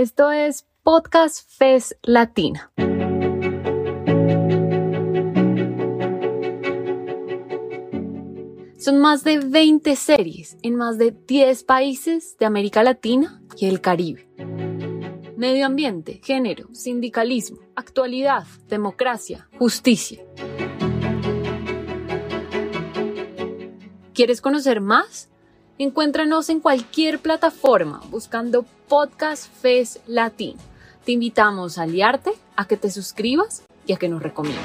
Esto es Podcast Fest Latina. Son más de 20 series en más de 10 países de América Latina y el Caribe. Medio ambiente, género, sindicalismo, actualidad, democracia, justicia. ¿Quieres conocer más? Encuéntranos en cualquier plataforma buscando Podcast Fest Latino. Te invitamos a aliarte, a que te suscribas y a que nos recomiendes.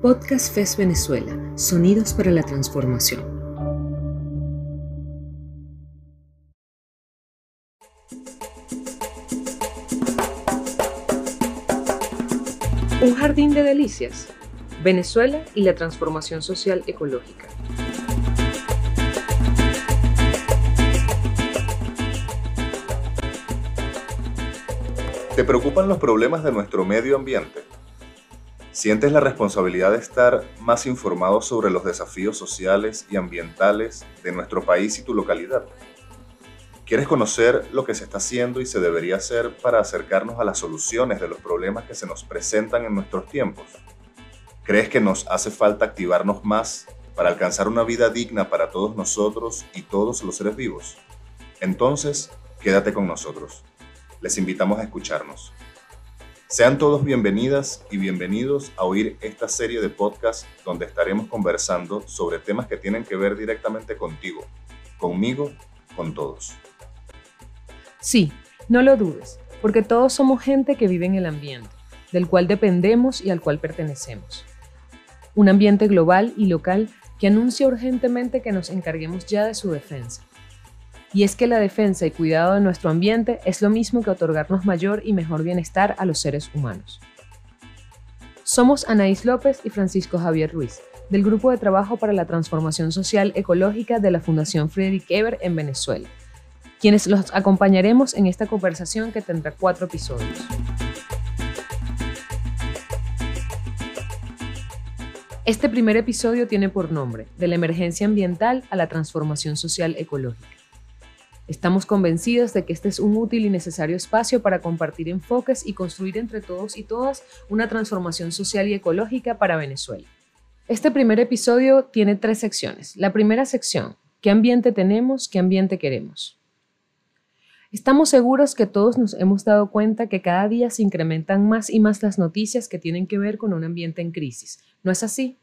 Podcast Fest Venezuela, Sonidos para la Transformación. Un jardín de delicias. Venezuela y la transformación social ecológica. ¿Te preocupan los problemas de nuestro medio ambiente? ¿Sientes la responsabilidad de estar más informado sobre los desafíos sociales y ambientales de nuestro país y tu localidad? ¿Quieres conocer lo que se está haciendo y se debería hacer para acercarnos a las soluciones de los problemas que se nos presentan en nuestros tiempos? ¿Crees que nos hace falta activarnos más para alcanzar una vida digna para todos nosotros y todos los seres vivos? Entonces, quédate con nosotros. Les invitamos a escucharnos. Sean todos bienvenidas y bienvenidos a oír esta serie de podcasts donde estaremos conversando sobre temas que tienen que ver directamente contigo, conmigo, con todos. Sí, no lo dudes, porque todos somos gente que vive en el ambiente, del cual dependemos y al cual pertenecemos. Un ambiente global y local que anuncia urgentemente que nos encarguemos ya de su defensa. Y es que la defensa y cuidado de nuestro ambiente es lo mismo que otorgarnos mayor y mejor bienestar a los seres humanos. Somos Anaís López y Francisco Javier Ruiz, del Grupo de Trabajo para la Transformación Social Ecológica de la Fundación Friedrich Eber en Venezuela quienes los acompañaremos en esta conversación que tendrá cuatro episodios. Este primer episodio tiene por nombre De la emergencia ambiental a la transformación social ecológica. Estamos convencidos de que este es un útil y necesario espacio para compartir enfoques y construir entre todos y todas una transformación social y ecológica para Venezuela. Este primer episodio tiene tres secciones. La primera sección, ¿qué ambiente tenemos? ¿Qué ambiente queremos? Estamos seguros que todos nos hemos dado cuenta que cada día se incrementan más y más las noticias que tienen que ver con un ambiente en crisis. ¿No es así?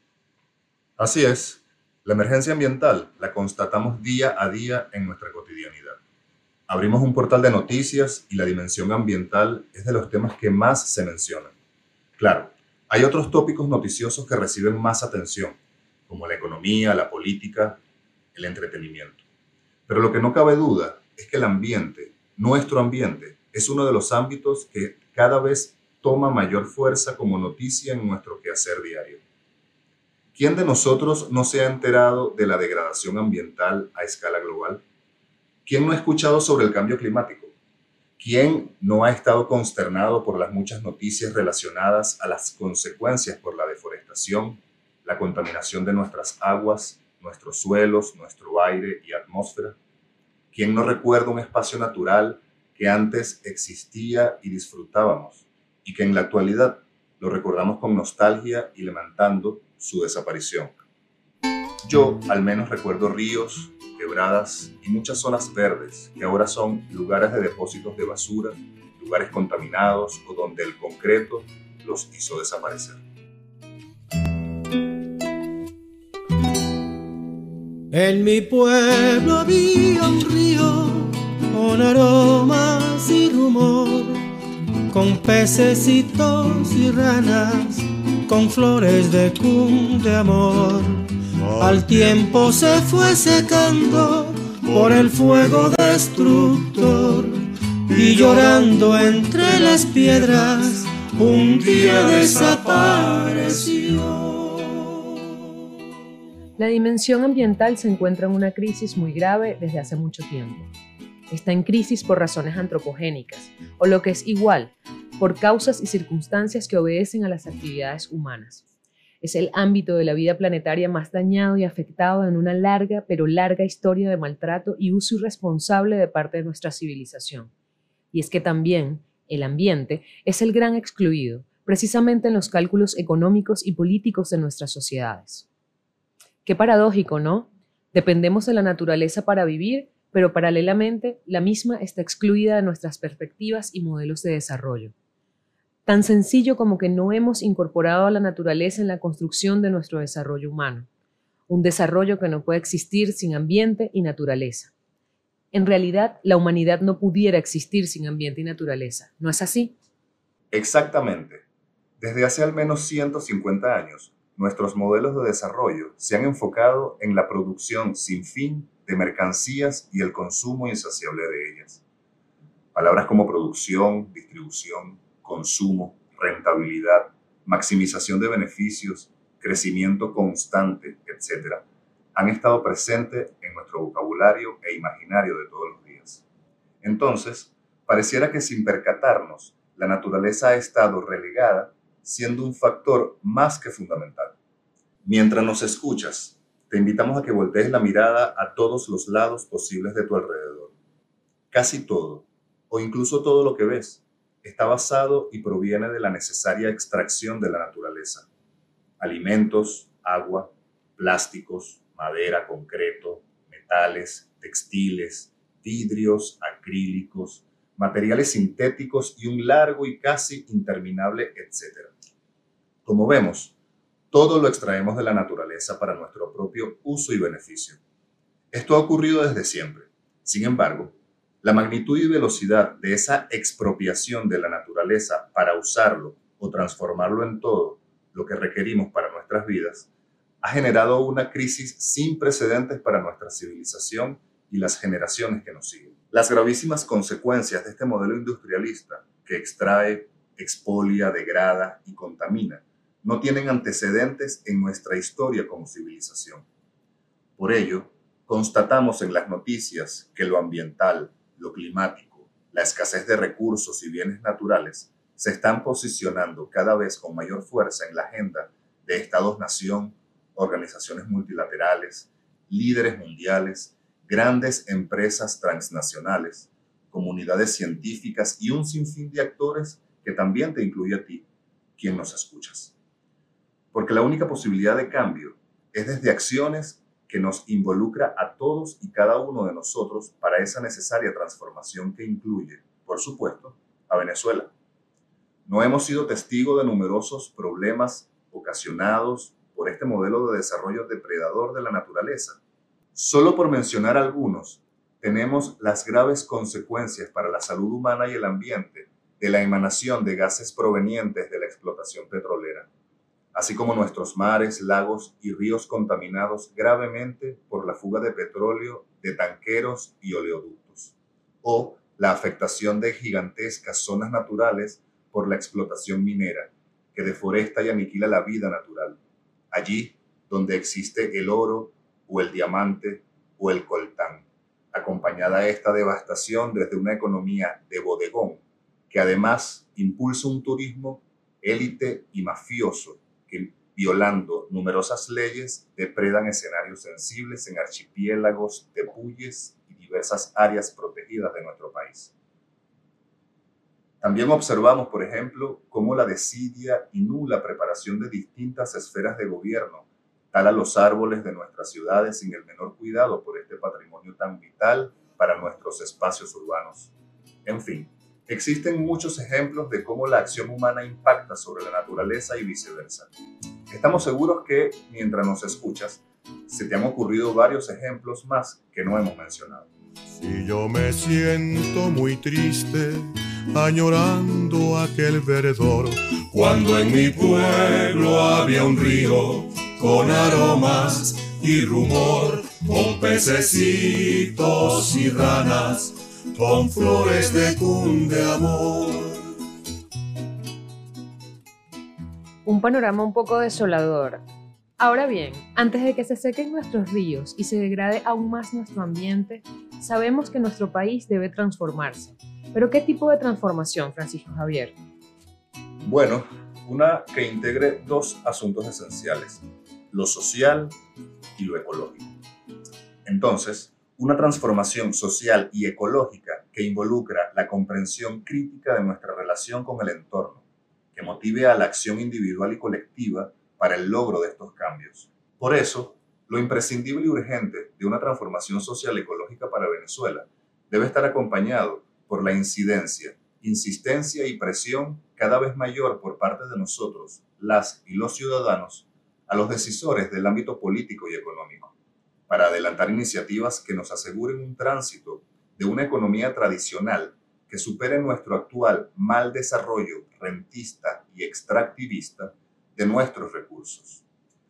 Así es. La emergencia ambiental la constatamos día a día en nuestra cotidianidad. Abrimos un portal de noticias y la dimensión ambiental es de los temas que más se mencionan. Claro, hay otros tópicos noticiosos que reciben más atención, como la economía, la política, el entretenimiento. Pero lo que no cabe duda es que el ambiente nuestro ambiente es uno de los ámbitos que cada vez toma mayor fuerza como noticia en nuestro quehacer diario. ¿Quién de nosotros no se ha enterado de la degradación ambiental a escala global? ¿Quién no ha escuchado sobre el cambio climático? ¿Quién no ha estado consternado por las muchas noticias relacionadas a las consecuencias por la deforestación, la contaminación de nuestras aguas, nuestros suelos, nuestro aire y atmósfera? ¿Quién no recuerda un espacio natural que antes existía y disfrutábamos y que en la actualidad lo recordamos con nostalgia y lamentando su desaparición? Yo al menos recuerdo ríos, quebradas y muchas zonas verdes que ahora son lugares de depósitos de basura, lugares contaminados o donde el concreto los hizo desaparecer. En mi pueblo había un río con aromas y rumor, con pececitos y ranas, con flores de cum de amor. Al tiempo se fue secando por el fuego destructor y llorando entre las piedras un día desapareció. La dimensión ambiental se encuentra en una crisis muy grave desde hace mucho tiempo. Está en crisis por razones antropogénicas, o lo que es igual, por causas y circunstancias que obedecen a las actividades humanas. Es el ámbito de la vida planetaria más dañado y afectado en una larga pero larga historia de maltrato y uso irresponsable de parte de nuestra civilización. Y es que también el ambiente es el gran excluido, precisamente en los cálculos económicos y políticos de nuestras sociedades. Qué paradójico, ¿no? Dependemos de la naturaleza para vivir, pero paralelamente la misma está excluida de nuestras perspectivas y modelos de desarrollo. Tan sencillo como que no hemos incorporado a la naturaleza en la construcción de nuestro desarrollo humano, un desarrollo que no puede existir sin ambiente y naturaleza. En realidad, la humanidad no pudiera existir sin ambiente y naturaleza, ¿no es así? Exactamente. Desde hace al menos 150 años, nuestros modelos de desarrollo se han enfocado en la producción sin fin de mercancías y el consumo insaciable de ellas. Palabras como producción, distribución, consumo, rentabilidad, maximización de beneficios, crecimiento constante, etc., han estado presentes en nuestro vocabulario e imaginario de todos los días. Entonces, pareciera que sin percatarnos, la naturaleza ha estado relegada siendo un factor más que fundamental. Mientras nos escuchas, te invitamos a que voltees la mirada a todos los lados posibles de tu alrededor. Casi todo, o incluso todo lo que ves, está basado y proviene de la necesaria extracción de la naturaleza. Alimentos, agua, plásticos, madera, concreto, metales, textiles, vidrios, acrílicos, materiales sintéticos y un largo y casi interminable etcétera. Como vemos, todo lo extraemos de la naturaleza para nuestro propio uso y beneficio. Esto ha ocurrido desde siempre. Sin embargo, la magnitud y velocidad de esa expropiación de la naturaleza para usarlo o transformarlo en todo lo que requerimos para nuestras vidas ha generado una crisis sin precedentes para nuestra civilización y las generaciones que nos siguen. Las gravísimas consecuencias de este modelo industrialista que extrae, expolia, degrada y contamina no tienen antecedentes en nuestra historia como civilización. Por ello, constatamos en las noticias que lo ambiental, lo climático, la escasez de recursos y bienes naturales se están posicionando cada vez con mayor fuerza en la agenda de estados-nación, organizaciones multilaterales, líderes mundiales, grandes empresas transnacionales, comunidades científicas y un sinfín de actores que también te incluye a ti, quien nos escuchas. Porque la única posibilidad de cambio es desde acciones que nos involucra a todos y cada uno de nosotros para esa necesaria transformación que incluye, por supuesto, a Venezuela. No hemos sido testigos de numerosos problemas ocasionados por este modelo de desarrollo depredador de la naturaleza. Solo por mencionar algunos, tenemos las graves consecuencias para la salud humana y el ambiente de la emanación de gases provenientes de la explotación petrolera así como nuestros mares, lagos y ríos contaminados gravemente por la fuga de petróleo de tanqueros y oleoductos, o la afectación de gigantescas zonas naturales por la explotación minera, que deforesta y aniquila la vida natural, allí donde existe el oro o el diamante o el coltán, acompañada esta devastación desde una economía de bodegón, que además impulsa un turismo élite y mafioso violando numerosas leyes, depredan escenarios sensibles en archipiélagos, tepuyes y diversas áreas protegidas de nuestro país. También observamos, por ejemplo, cómo la desidia y nula preparación de distintas esferas de gobierno tala los árboles de nuestras ciudades sin el menor cuidado por este patrimonio tan vital para nuestros espacios urbanos. En fin, Existen muchos ejemplos de cómo la acción humana impacta sobre la naturaleza y viceversa. Estamos seguros que mientras nos escuchas, se te han ocurrido varios ejemplos más que no hemos mencionado. Si yo me siento muy triste, añorando aquel verdor, cuando en mi pueblo había un río con aromas y rumor, con pececitos y ranas con flores de cunde amor. Un panorama un poco desolador. Ahora bien, antes de que se sequen nuestros ríos y se degrade aún más nuestro ambiente, sabemos que nuestro país debe transformarse. Pero ¿qué tipo de transformación, Francisco Javier? Bueno, una que integre dos asuntos esenciales, lo social y lo ecológico. Entonces, una transformación social y ecológica que involucra la comprensión crítica de nuestra relación con el entorno, que motive a la acción individual y colectiva para el logro de estos cambios. Por eso, lo imprescindible y urgente de una transformación social ecológica para Venezuela debe estar acompañado por la incidencia, insistencia y presión cada vez mayor por parte de nosotros, las y los ciudadanos, a los decisores del ámbito político y económico, para adelantar iniciativas que nos aseguren un tránsito de una economía tradicional que supere nuestro actual mal desarrollo rentista y extractivista de nuestros recursos,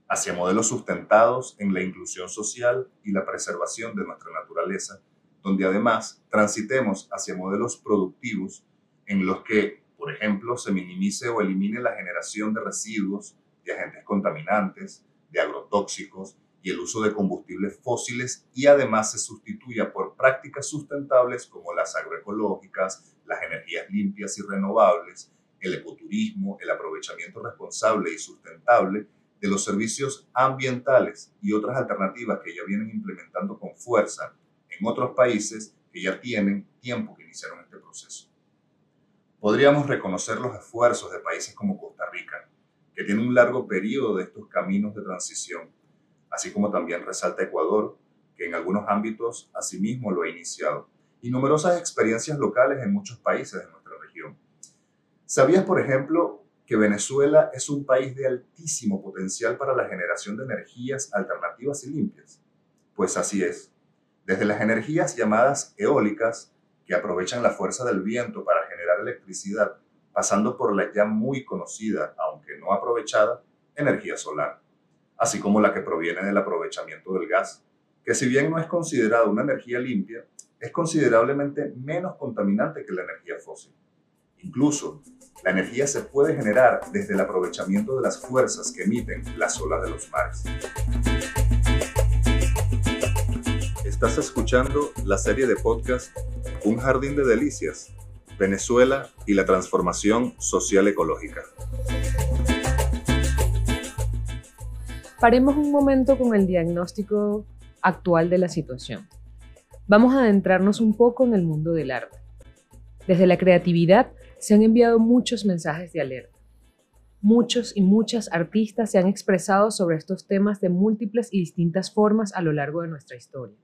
hacia modelos sustentados en la inclusión social y la preservación de nuestra naturaleza, donde además transitemos hacia modelos productivos en los que, por ejemplo, se minimice o elimine la generación de residuos, de agentes contaminantes, de agrotóxicos y el uso de combustibles fósiles y además se sustituya por prácticas sustentables como las agroecológicas, las energías limpias y renovables, el ecoturismo, el aprovechamiento responsable y sustentable de los servicios ambientales y otras alternativas que ya vienen implementando con fuerza en otros países que ya tienen tiempo que iniciaron este proceso. Podríamos reconocer los esfuerzos de países como Costa Rica, que tiene un largo periodo de estos caminos de transición, así como también resalta Ecuador, que en algunos ámbitos asimismo lo ha iniciado, y numerosas experiencias locales en muchos países de nuestra región. ¿Sabías, por ejemplo, que Venezuela es un país de altísimo potencial para la generación de energías alternativas y limpias? Pues así es. Desde las energías llamadas eólicas, que aprovechan la fuerza del viento para generar electricidad, pasando por la ya muy conocida, aunque no aprovechada, energía solar, así como la que proviene del aprovechamiento del gas, que si bien no es considerada una energía limpia, es considerablemente menos contaminante que la energía fósil. Incluso, la energía se puede generar desde el aprovechamiento de las fuerzas que emiten las olas de los mares. Estás escuchando la serie de podcast Un jardín de delicias, Venezuela y la transformación social ecológica. Paremos un momento con el diagnóstico actual de la situación. Vamos a adentrarnos un poco en el mundo del arte. Desde la creatividad se han enviado muchos mensajes de alerta. Muchos y muchas artistas se han expresado sobre estos temas de múltiples y distintas formas a lo largo de nuestra historia,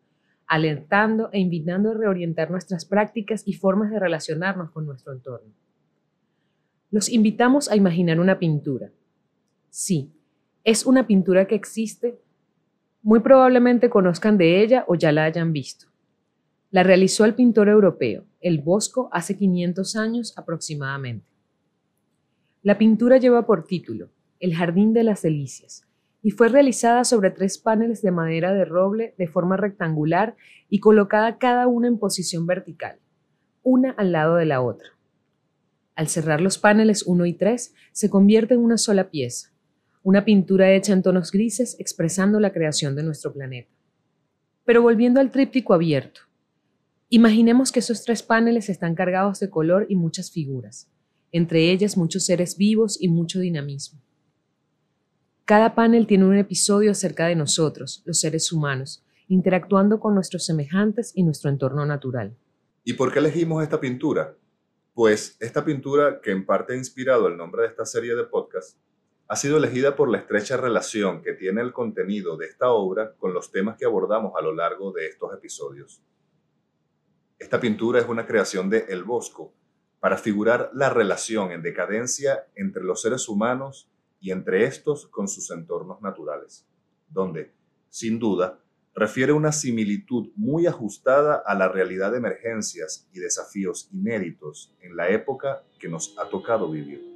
alentando e invitando a reorientar nuestras prácticas y formas de relacionarnos con nuestro entorno. Los invitamos a imaginar una pintura. Sí, es una pintura que existe. Muy probablemente conozcan de ella o ya la hayan visto. La realizó el pintor europeo, el Bosco, hace 500 años aproximadamente. La pintura lleva por título El Jardín de las Delicias y fue realizada sobre tres paneles de madera de roble de forma rectangular y colocada cada una en posición vertical, una al lado de la otra. Al cerrar los paneles 1 y 3, se convierte en una sola pieza, una pintura hecha en tonos grises expresando la creación de nuestro planeta. Pero volviendo al tríptico abierto, Imaginemos que esos tres paneles están cargados de color y muchas figuras, entre ellas muchos seres vivos y mucho dinamismo. Cada panel tiene un episodio acerca de nosotros, los seres humanos, interactuando con nuestros semejantes y nuestro entorno natural. ¿Y por qué elegimos esta pintura? Pues esta pintura, que en parte ha inspirado el nombre de esta serie de podcast, ha sido elegida por la estrecha relación que tiene el contenido de esta obra con los temas que abordamos a lo largo de estos episodios. Esta pintura es una creación de El Bosco para figurar la relación en decadencia entre los seres humanos y entre estos con sus entornos naturales, donde, sin duda, refiere una similitud muy ajustada a la realidad de emergencias y desafíos inéditos en la época que nos ha tocado vivir.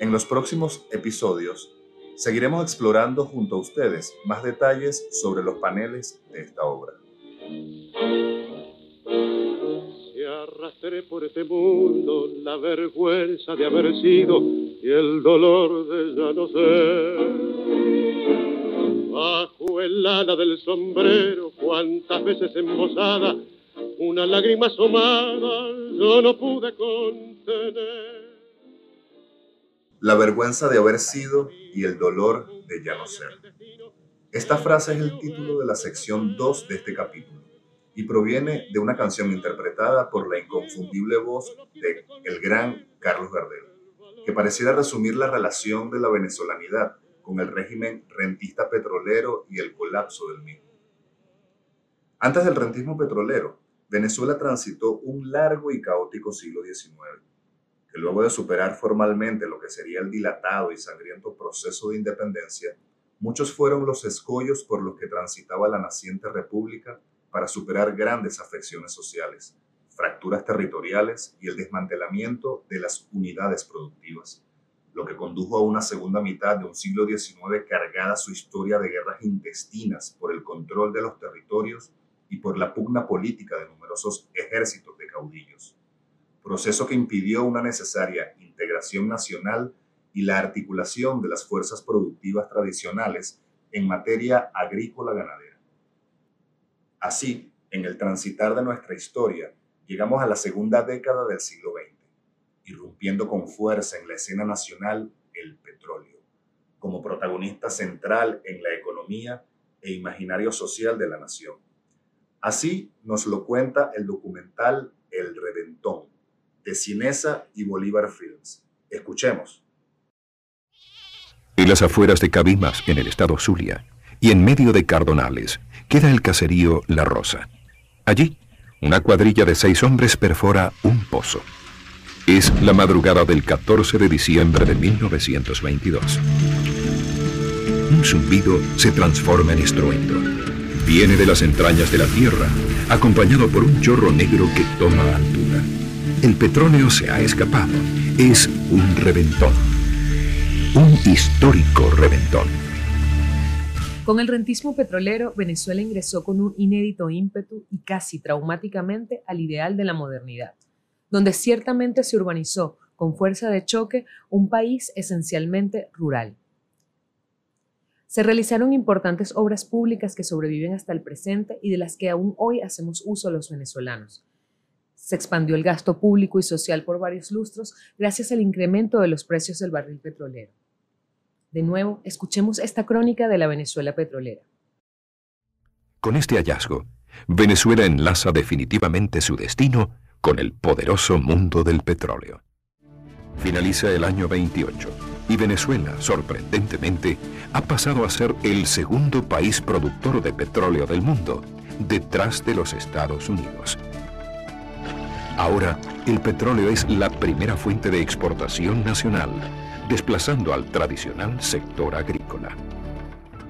En los próximos episodios seguiremos explorando junto a ustedes más detalles sobre los paneles de esta obra arrastré por este mundo la vergüenza de haber sido y el dolor de ya no ser. Bajo el ala del sombrero, cuántas veces embosada, una lágrima asomada yo no pude contener. La vergüenza de haber sido y el dolor de ya no ser. Esta frase es el título de la sección 2 de este capítulo y proviene de una canción interpretada por la inconfundible voz de el gran Carlos Gardel, que pareciera resumir la relación de la venezolanidad con el régimen rentista petrolero y el colapso del mismo. Antes del rentismo petrolero, Venezuela transitó un largo y caótico siglo XIX que luego de superar formalmente lo que sería el dilatado y sangriento proceso de independencia, muchos fueron los escollos por los que transitaba la naciente república para superar grandes afecciones sociales, fracturas territoriales y el desmantelamiento de las unidades productivas, lo que condujo a una segunda mitad de un siglo XIX cargada su historia de guerras intestinas por el control de los territorios y por la pugna política de numerosos ejércitos de caudillos proceso que impidió una necesaria integración nacional y la articulación de las fuerzas productivas tradicionales en materia agrícola ganadera. Así, en el transitar de nuestra historia, llegamos a la segunda década del siglo XX, irrumpiendo con fuerza en la escena nacional el petróleo, como protagonista central en la economía e imaginario social de la nación. Así nos lo cuenta el documental El Reventón, de Cinesa y Bolívar Films. Escuchemos. En las afueras de Cabimas, en el estado Zulia, y en medio de Cardonales, queda el caserío La Rosa. Allí, una cuadrilla de seis hombres perfora un pozo. Es la madrugada del 14 de diciembre de 1922. Un zumbido se transforma en estruendo. Viene de las entrañas de la tierra, acompañado por un chorro negro que toma altura. El petróleo se ha escapado. Es un reventón. Un histórico reventón. Con el rentismo petrolero, Venezuela ingresó con un inédito ímpetu y casi traumáticamente al ideal de la modernidad, donde ciertamente se urbanizó con fuerza de choque un país esencialmente rural. Se realizaron importantes obras públicas que sobreviven hasta el presente y de las que aún hoy hacemos uso los venezolanos, se expandió el gasto público y social por varios lustros gracias al incremento de los precios del barril petrolero. De nuevo, escuchemos esta crónica de la Venezuela petrolera. Con este hallazgo, Venezuela enlaza definitivamente su destino con el poderoso mundo del petróleo. Finaliza el año 28 y Venezuela, sorprendentemente, ha pasado a ser el segundo país productor de petróleo del mundo, detrás de los Estados Unidos. Ahora, el petróleo es la primera fuente de exportación nacional, desplazando al tradicional sector agrícola.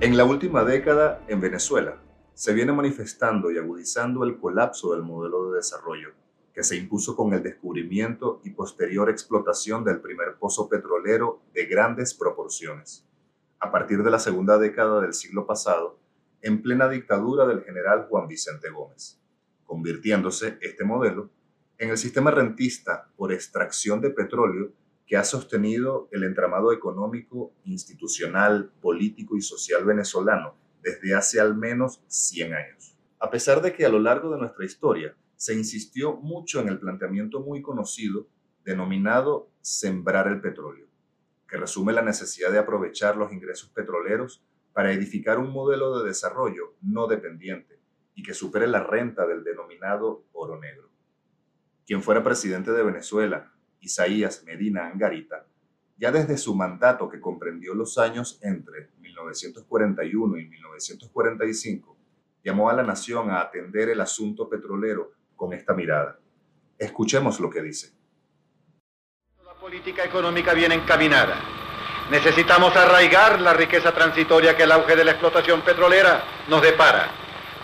En la última década, en Venezuela, se viene manifestando y agudizando el colapso del modelo de desarrollo, que se impuso con el descubrimiento y posterior explotación del primer pozo petrolero de grandes proporciones. A partir de la segunda década del siglo pasado, en plena dictadura del general Juan Vicente Gómez, convirtiéndose este modelo en el sistema rentista por extracción de petróleo que ha sostenido el entramado económico, institucional, político y social venezolano desde hace al menos 100 años. A pesar de que a lo largo de nuestra historia se insistió mucho en el planteamiento muy conocido denominado sembrar el petróleo, que resume la necesidad de aprovechar los ingresos petroleros para edificar un modelo de desarrollo no dependiente y que supere la renta del denominado oro negro quien fuera presidente de Venezuela, Isaías Medina Angarita, ya desde su mandato que comprendió los años entre 1941 y 1945, llamó a la nación a atender el asunto petrolero con esta mirada. Escuchemos lo que dice. La política económica viene encaminada. Necesitamos arraigar la riqueza transitoria que el auge de la explotación petrolera nos depara.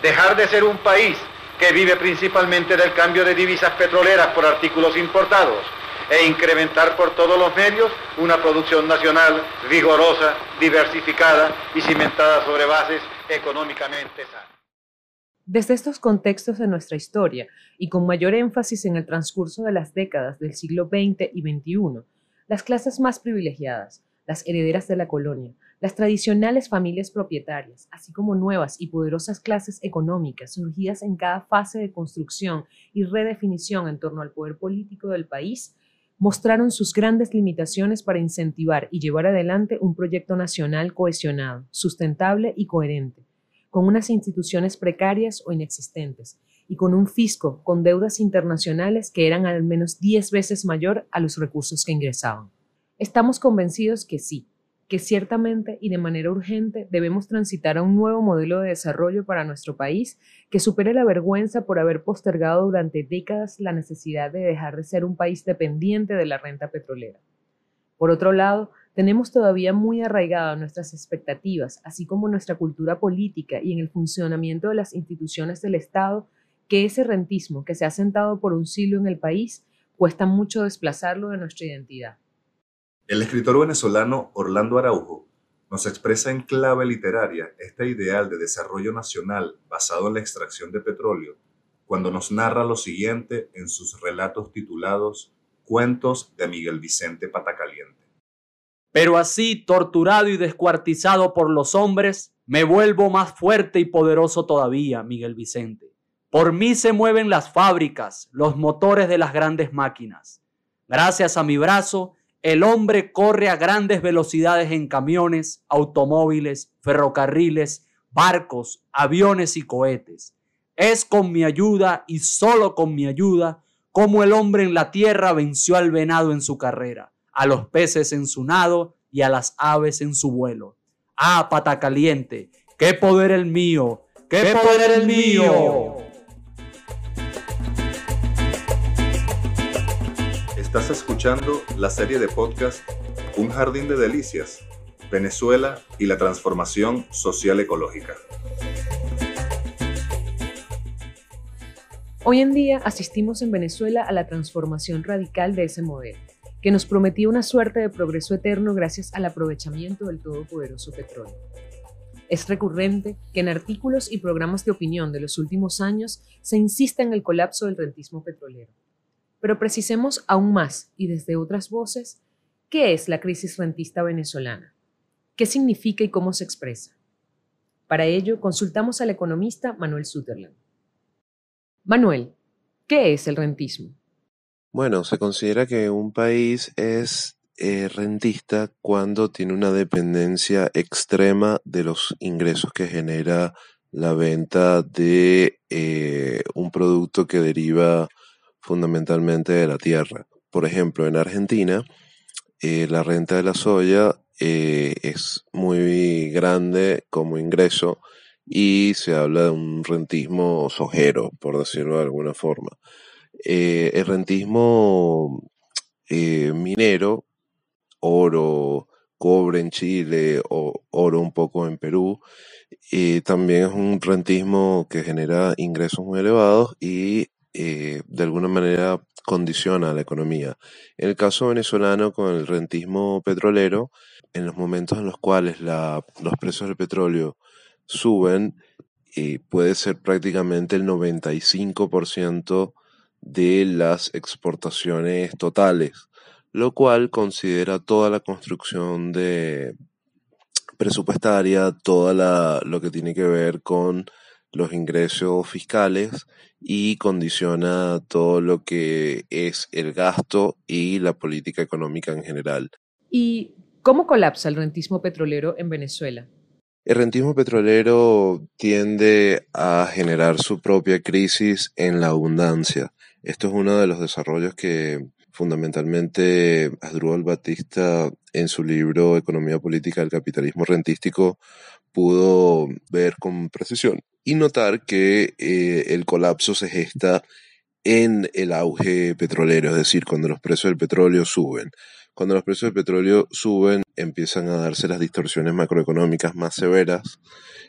Dejar de ser un país que vive principalmente del cambio de divisas petroleras por artículos importados, e incrementar por todos los medios una producción nacional vigorosa, diversificada y cimentada sobre bases económicamente sanas. Desde estos contextos de nuestra historia y con mayor énfasis en el transcurso de las décadas del siglo XX y XXI, las clases más privilegiadas, las herederas de la colonia, las tradicionales familias propietarias, así como nuevas y poderosas clases económicas surgidas en cada fase de construcción y redefinición en torno al poder político del país, mostraron sus grandes limitaciones para incentivar y llevar adelante un proyecto nacional cohesionado, sustentable y coherente, con unas instituciones precarias o inexistentes, y con un fisco con deudas internacionales que eran al menos 10 veces mayor a los recursos que ingresaban. Estamos convencidos que sí, que ciertamente y de manera urgente debemos transitar a un nuevo modelo de desarrollo para nuestro país que supere la vergüenza por haber postergado durante décadas la necesidad de dejar de ser un país dependiente de la renta petrolera. Por otro lado, tenemos todavía muy arraigadas nuestras expectativas, así como nuestra cultura política y en el funcionamiento de las instituciones del Estado, que ese rentismo que se ha sentado por un siglo en el país cuesta mucho desplazarlo de nuestra identidad. El escritor venezolano Orlando Araujo nos expresa en clave literaria este ideal de desarrollo nacional basado en la extracción de petróleo cuando nos narra lo siguiente en sus relatos titulados Cuentos de Miguel Vicente Patacaliente. Pero así, torturado y descuartizado por los hombres, me vuelvo más fuerte y poderoso todavía, Miguel Vicente. Por mí se mueven las fábricas, los motores de las grandes máquinas. Gracias a mi brazo, el hombre corre a grandes velocidades en camiones, automóviles, ferrocarriles, barcos, aviones y cohetes. Es con mi ayuda y solo con mi ayuda como el hombre en la tierra venció al venado en su carrera, a los peces en su nado y a las aves en su vuelo. Ah, pata caliente, qué poder el mío, qué, poder, el mío. Estás escuchando la serie de podcast Un jardín de delicias, Venezuela y la transformación social ecológica. Hoy en día asistimos en Venezuela a la transformación radical de ese modelo, que nos prometía una suerte de progreso eterno gracias al aprovechamiento del todopoderoso petróleo. Es recurrente que en artículos y programas de opinión de los últimos años se insista en el colapso del rentismo petrolero pero precisemos aún más y desde otras voces, ¿qué es la crisis rentista venezolana? ¿Qué significa y cómo se expresa? Para ello, consultamos al economista Manuel Sutherland. Manuel, ¿qué es el rentismo? Bueno, se considera que un país es eh, rentista cuando tiene una dependencia extrema de los ingresos que genera la venta de eh, un producto que deriva fundamentalmente de la tierra. Por ejemplo, en Argentina, eh, la renta de la soya eh, es muy grande como ingreso y se habla de un rentismo sojero, por decirlo de alguna forma. Eh, el rentismo minero, oro, cobre en Chile o oro un poco en Perú, también es un rentismo que genera ingresos muy elevados y eh, de alguna manera condiciona la economía. En el caso venezolano, con el rentismo petrolero, en los momentos en los cuales los precios del petróleo suben, eh, puede ser prácticamente el 95% de las exportaciones totales, lo cual considera toda la construcción de presupuestaria, toda lo que tiene que ver con los ingresos fiscales y condiciona todo lo que es el gasto y la política económica en general. ¿Y cómo colapsa el rentismo petrolero en Venezuela? El rentismo petrolero tiende a generar su propia crisis en la abundancia. Esto es uno de los desarrollos que fundamentalmente Asdrúbal Batista en su libro Economía Política del Capitalismo Rentístico pudo ver con precisión y notar que eh, el colapso se gesta en el auge petrolero, es decir, cuando los precios del petróleo suben. Cuando los precios del petróleo suben, empiezan a darse las distorsiones macroeconómicas más severas,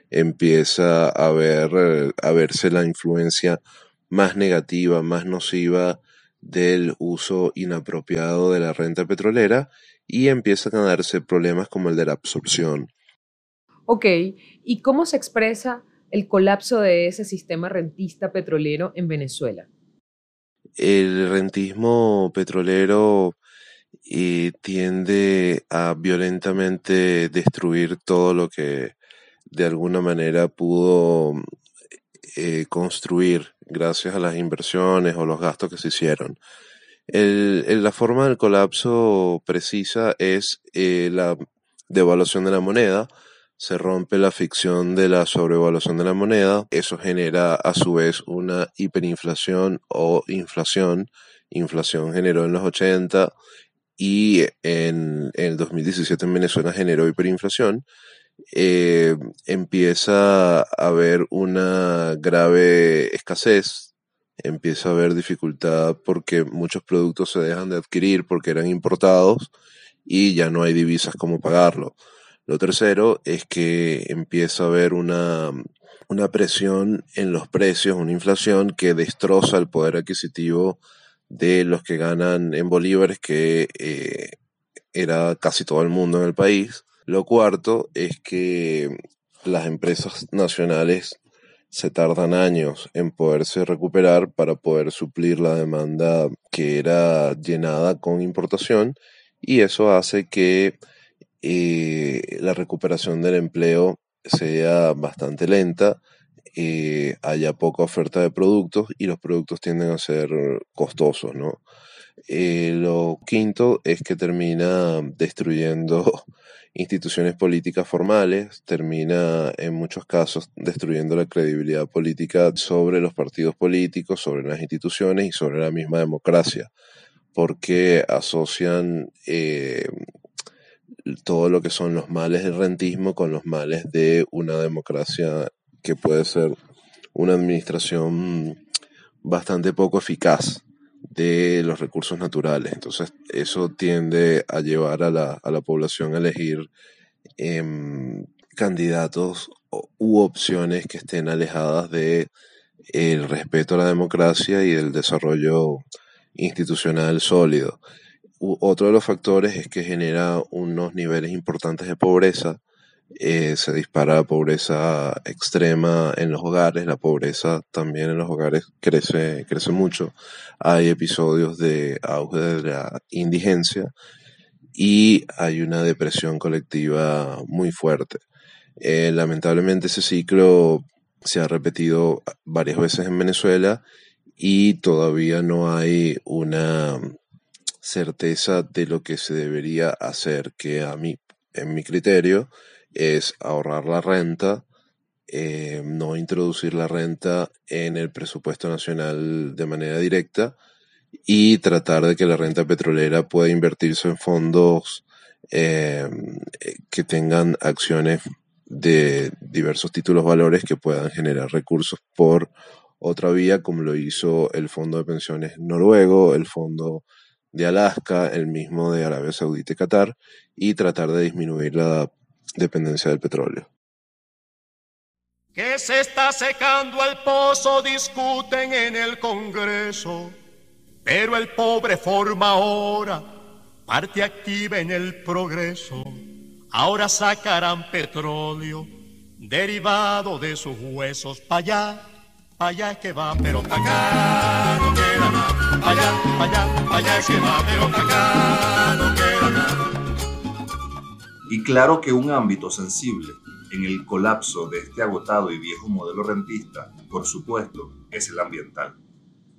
empieza a, ver, a verse la influencia más negativa, más nociva del uso inapropiado de la renta petrolera y empiezan a darse problemas como el de la absorción. Ok, ¿y cómo se expresa el colapso de ese sistema rentista petrolero en Venezuela? El rentismo petrolero eh, tiende a violentamente destruir todo lo que de alguna manera pudo eh, construir gracias a las inversiones o los gastos que se hicieron. la forma del colapso precisa es eh, la devaluación de la moneda, se rompe la ficción de la sobrevaluación de la moneda, eso genera a su vez una hiperinflación o inflación, inflación generó en los 80 y en, el 2017 en Venezuela generó hiperinflación, eh, empieza a haber una grave escasez, empieza a haber dificultad porque muchos productos se dejan de adquirir porque eran importados y ya no hay divisas como pagarlo. Lo tercero es que empieza a haber una, una presión en los precios, una inflación que destroza el poder adquisitivo de los que ganan en bolívares, que eh, era casi todo el mundo en el país. Lo cuarto es que las empresas nacionales se tardan años en poderse recuperar para poder suplir la demanda que era llenada con importación y eso hace que eh, la recuperación del empleo sea bastante lenta, eh, haya poca oferta de productos y los productos tienden a ser costosos, ¿no? Eh, lo quinto es que termina destruyendo instituciones políticas formales, termina en muchos casos destruyendo la credibilidad política sobre los partidos políticos, sobre las instituciones y sobre la misma democracia, porque asocian todo lo que son los males del rentismo con los males de una democracia que puede ser una administración bastante poco eficaz de los recursos naturales. Entonces, eso tiende a llevar a la, a la población a elegir em, candidatos u opciones que estén alejadas de el respeto a la democracia y del desarrollo institucional sólido otro de los factores es que genera unos niveles importantes de pobreza. Eh, se dispara la pobreza extrema en los hogares, la pobreza también en los hogares crece, crece mucho. Hay episodios de auge de la indigencia y hay una depresión colectiva muy fuerte. Eh, lamentablemente ese ciclo se ha repetido varias veces en Venezuela y todavía no hay una certeza de lo que se debería hacer, que a mí, en mi criterio, es ahorrar la renta, eh, no introducir la renta en el presupuesto nacional de manera directa y tratar de que la renta petrolera pueda invertirse en fondos eh, que tengan acciones de diversos títulos valores que puedan generar recursos por otra vía, como lo hizo el Fondo de Pensiones Noruego, el Fondo de Alaska, el mismo de Arabia Saudita y Qatar, y tratar de disminuir la dependencia del petróleo. Que se está secando el pozo, discuten en el Congreso, pero el pobre forma ahora parte activa en el progreso. Ahora sacarán petróleo derivado de sus huesos para allá, para allá que va, pero para acá no queda nada Y claro que un ámbito sensible en el colapso de este agotado y viejo modelo rentista, por supuesto, es el ambiental,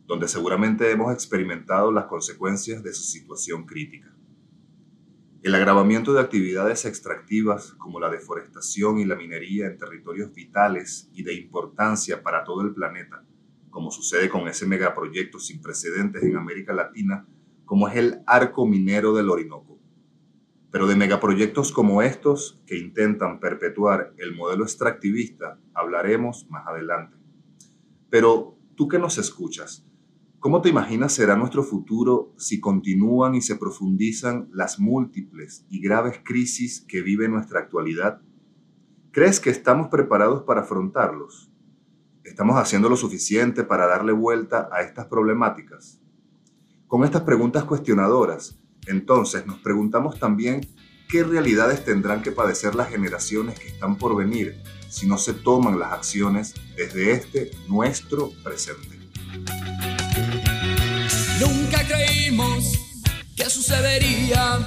donde seguramente hemos experimentado las consecuencias de su situación crítica. El agravamiento de actividades extractivas como la deforestación y la minería en territorios vitales y de importancia para todo el planeta como sucede con ese megaproyecto sin precedentes en América Latina, como es el arco minero del Orinoco. Pero de megaproyectos como estos, que intentan perpetuar el modelo extractivista, hablaremos más adelante. Pero tú que nos escuchas, ¿cómo te imaginas será nuestro futuro si continúan y se profundizan las múltiples y graves crisis que vive nuestra actualidad? ¿Crees que estamos preparados para afrontarlos? ¿Estamos haciendo lo suficiente para darle vuelta a estas problemáticas? Con estas preguntas cuestionadoras, entonces nos preguntamos también qué realidades tendrán que padecer las generaciones que están por venir si no se toman las acciones desde este nuestro presente. Nunca creímos que sucedería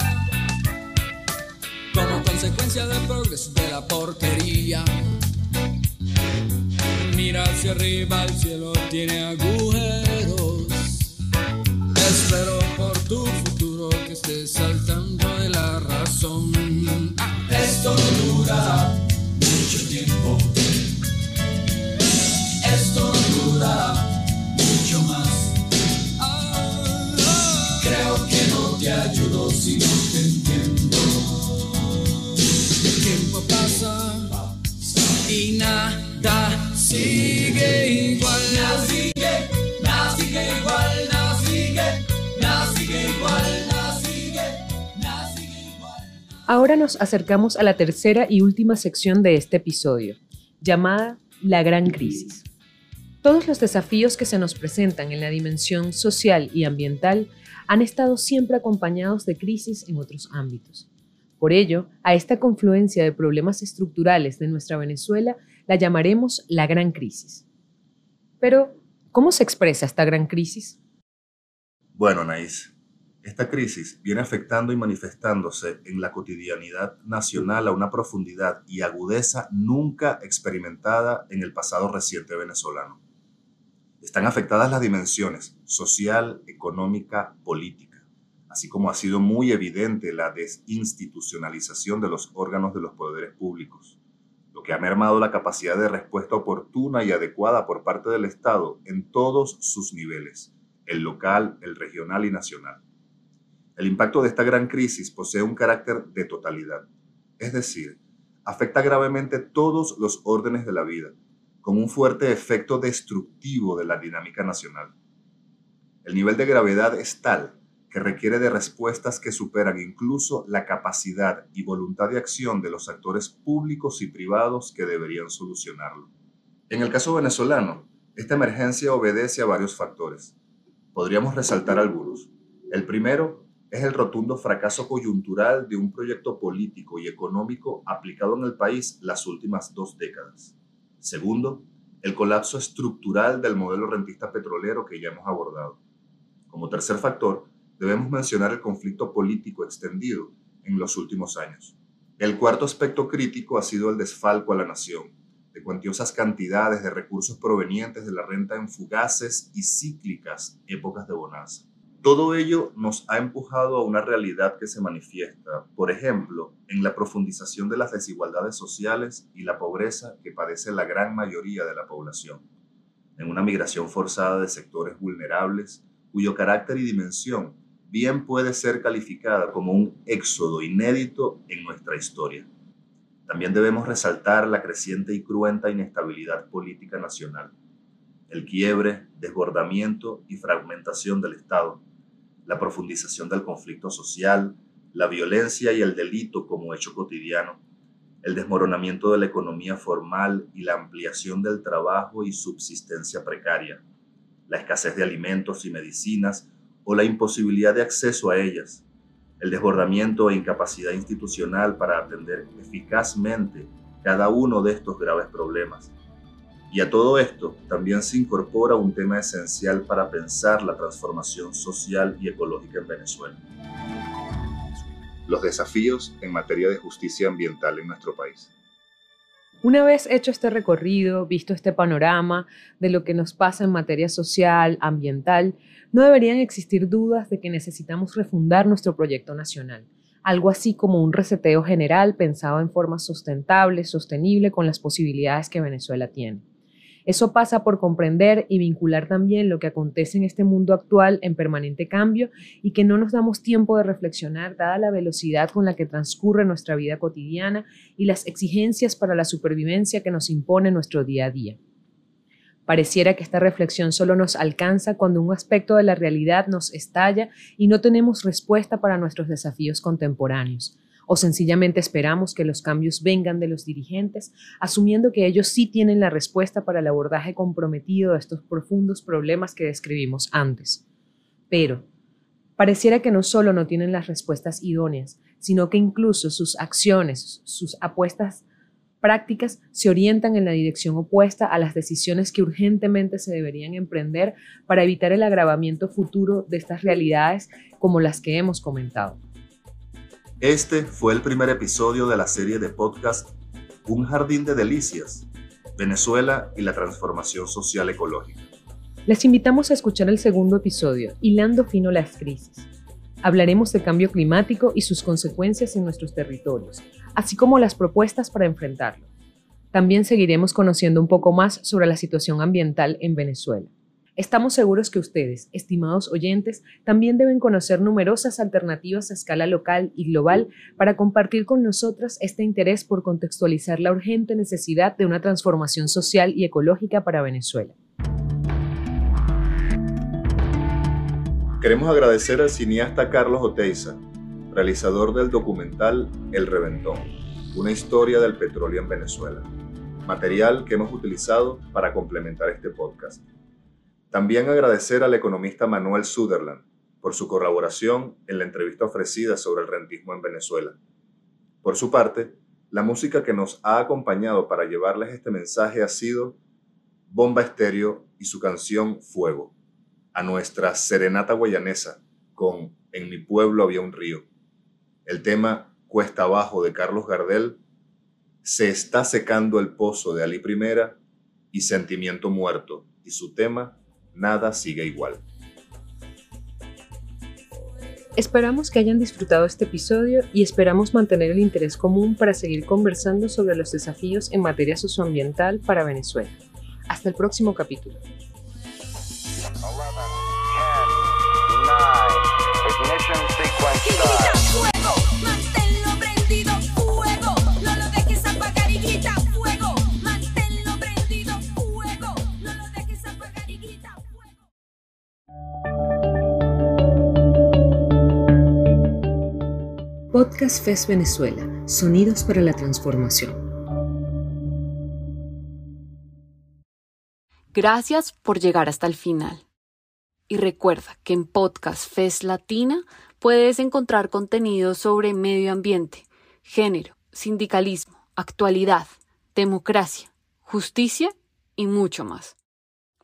como consecuencia del progreso de la porquería mira hacia arriba, el cielo tiene agujeros. Espero por tu futuro que estés saltando de la razón. Ah, Esto no dura. Ahora nos acercamos a la tercera y última sección de este episodio, llamada La Gran Crisis. Todos los desafíos que se nos presentan en la dimensión social y ambiental han estado siempre acompañados de crisis en otros ámbitos. Por ello, a esta confluencia de problemas estructurales de nuestra Venezuela la llamaremos la Gran Crisis. Pero, ¿cómo se expresa esta Gran Crisis? Bueno, Naís, esta crisis viene afectando y manifestándose en la cotidianidad nacional a una profundidad y agudeza nunca experimentada en el pasado reciente venezolano. Están afectadas las dimensiones social, económica, política, así como ha sido muy evidente la desinstitucionalización de los órganos de los poderes públicos, lo que ha mermado la capacidad de respuesta oportuna y adecuada por parte del Estado en todos sus niveles, el local, el regional y nacional. El impacto de esta gran crisis posee un carácter de totalidad, es decir, afecta gravemente todos los órdenes de la vida, con un fuerte efecto destructivo de la dinámica nacional. El nivel de gravedad es tal que requiere de respuestas que superan incluso la capacidad y voluntad de acción de los actores públicos y privados que deberían solucionarlo. En el caso venezolano, esta emergencia obedece a varios factores. Podríamos resaltar algunos. El primero es el rotundo fracaso coyuntural de un proyecto político y económico aplicado en el país las últimas dos décadas. Segundo, el colapso estructural del modelo rentista petrolero que ya hemos abordado. Como tercer factor, debemos mencionar el conflicto político extendido en los últimos años. El cuarto aspecto crítico ha sido el desfalco a la nación, de cuantiosas cantidades de recursos provenientes de la renta en fugaces y cíclicas épocas de bonanza. Todo ello nos ha empujado a una realidad que se manifiesta, por ejemplo, en la profundización de las desigualdades sociales y la pobreza que padece la gran mayoría de la población, en una migración forzada de sectores vulnerables cuyo carácter y dimensión bien puede ser calificada como un éxodo inédito en nuestra historia. También debemos resaltar la creciente y cruenta inestabilidad política nacional, el quiebre, desbordamiento y fragmentación del Estado, la profundización del conflicto social, la violencia y el delito como hecho cotidiano, el desmoronamiento de la economía formal y la ampliación del trabajo y subsistencia precaria, la escasez de alimentos y medicinas o la imposibilidad de acceso a ellas, el desbordamiento e incapacidad institucional para atender eficazmente cada uno de estos graves problemas. Y a todo esto también se incorpora un tema esencial para pensar la transformación social y ecológica en Venezuela. Los desafíos en materia de justicia ambiental en nuestro país. Una vez hecho este recorrido, visto este panorama de lo que nos pasa en materia social, ambiental, no deberían existir dudas de que necesitamos refundar nuestro proyecto nacional, algo así como un reseteo general pensado en forma sustentable, sostenible con las posibilidades que Venezuela tiene. Eso pasa por comprender y vincular también lo que acontece en este mundo actual en permanente cambio y que no nos damos tiempo de reflexionar dada la velocidad con la que transcurre nuestra vida cotidiana y las exigencias para la supervivencia que nos impone nuestro día a día. Pareciera que esta reflexión solo nos alcanza cuando un aspecto de la realidad nos estalla y no tenemos respuesta para nuestros desafíos contemporáneos, o sencillamente esperamos que los cambios vengan de los dirigentes, asumiendo que ellos sí tienen la respuesta para el abordaje comprometido de estos profundos problemas que describimos antes. Pero, pareciera que no solo no tienen las respuestas idóneas, sino que incluso sus acciones, sus apuestas prácticas se orientan en la dirección opuesta a las decisiones que urgentemente se deberían emprender para evitar el agravamiento futuro de estas realidades como las que hemos comentado. Este fue el primer episodio de la serie de podcast Un jardín de delicias, Venezuela y la transformación social ecológica. Les invitamos a escuchar el segundo episodio, Hilando Fino las Crisis. Hablaremos de cambio climático y sus consecuencias en nuestros territorios, así como las propuestas para enfrentarlo. También seguiremos conociendo un poco más sobre la situación ambiental en Venezuela. Estamos seguros que ustedes, estimados oyentes, también deben conocer numerosas alternativas a escala local y global para compartir con nosotras este interés por contextualizar la urgente necesidad de una transformación social y ecológica para Venezuela. Queremos agradecer al cineasta Carlos Oteiza, realizador del documental El Reventón, una historia del petróleo en Venezuela, material que hemos utilizado para complementar este podcast. También agradecer al economista Manuel Sutherland por su colaboración en la entrevista ofrecida sobre el rentismo en Venezuela. Por su parte, la música que nos ha acompañado para llevarles este mensaje ha sido Bomba Estéreo y su canción Fuego a nuestra serenata guayanesa con En mi pueblo había un río. El tema Cuesta abajo de Carlos Gardel, Se está secando el pozo de Ali Primera y Sentimiento muerto y su tema Nada sigue igual. Esperamos que hayan disfrutado este episodio y esperamos mantener el interés común para seguir conversando sobre los desafíos en materia socioambiental para Venezuela. Hasta el próximo capítulo. Podcast FES Venezuela, Sonidos para la Transformación. Gracias por llegar hasta el final. Y recuerda que en Podcast FES Latina puedes encontrar contenido sobre medio ambiente, género, sindicalismo, actualidad, democracia, justicia y mucho más.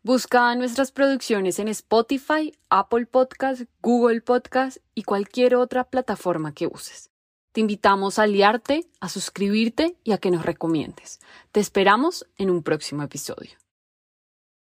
Busca nuestras producciones en Spotify, Apple Podcast, Google Podcast y cualquier otra plataforma que uses. Te invitamos a aliarte, a suscribirte y a que nos recomiendes. Te esperamos en un próximo episodio.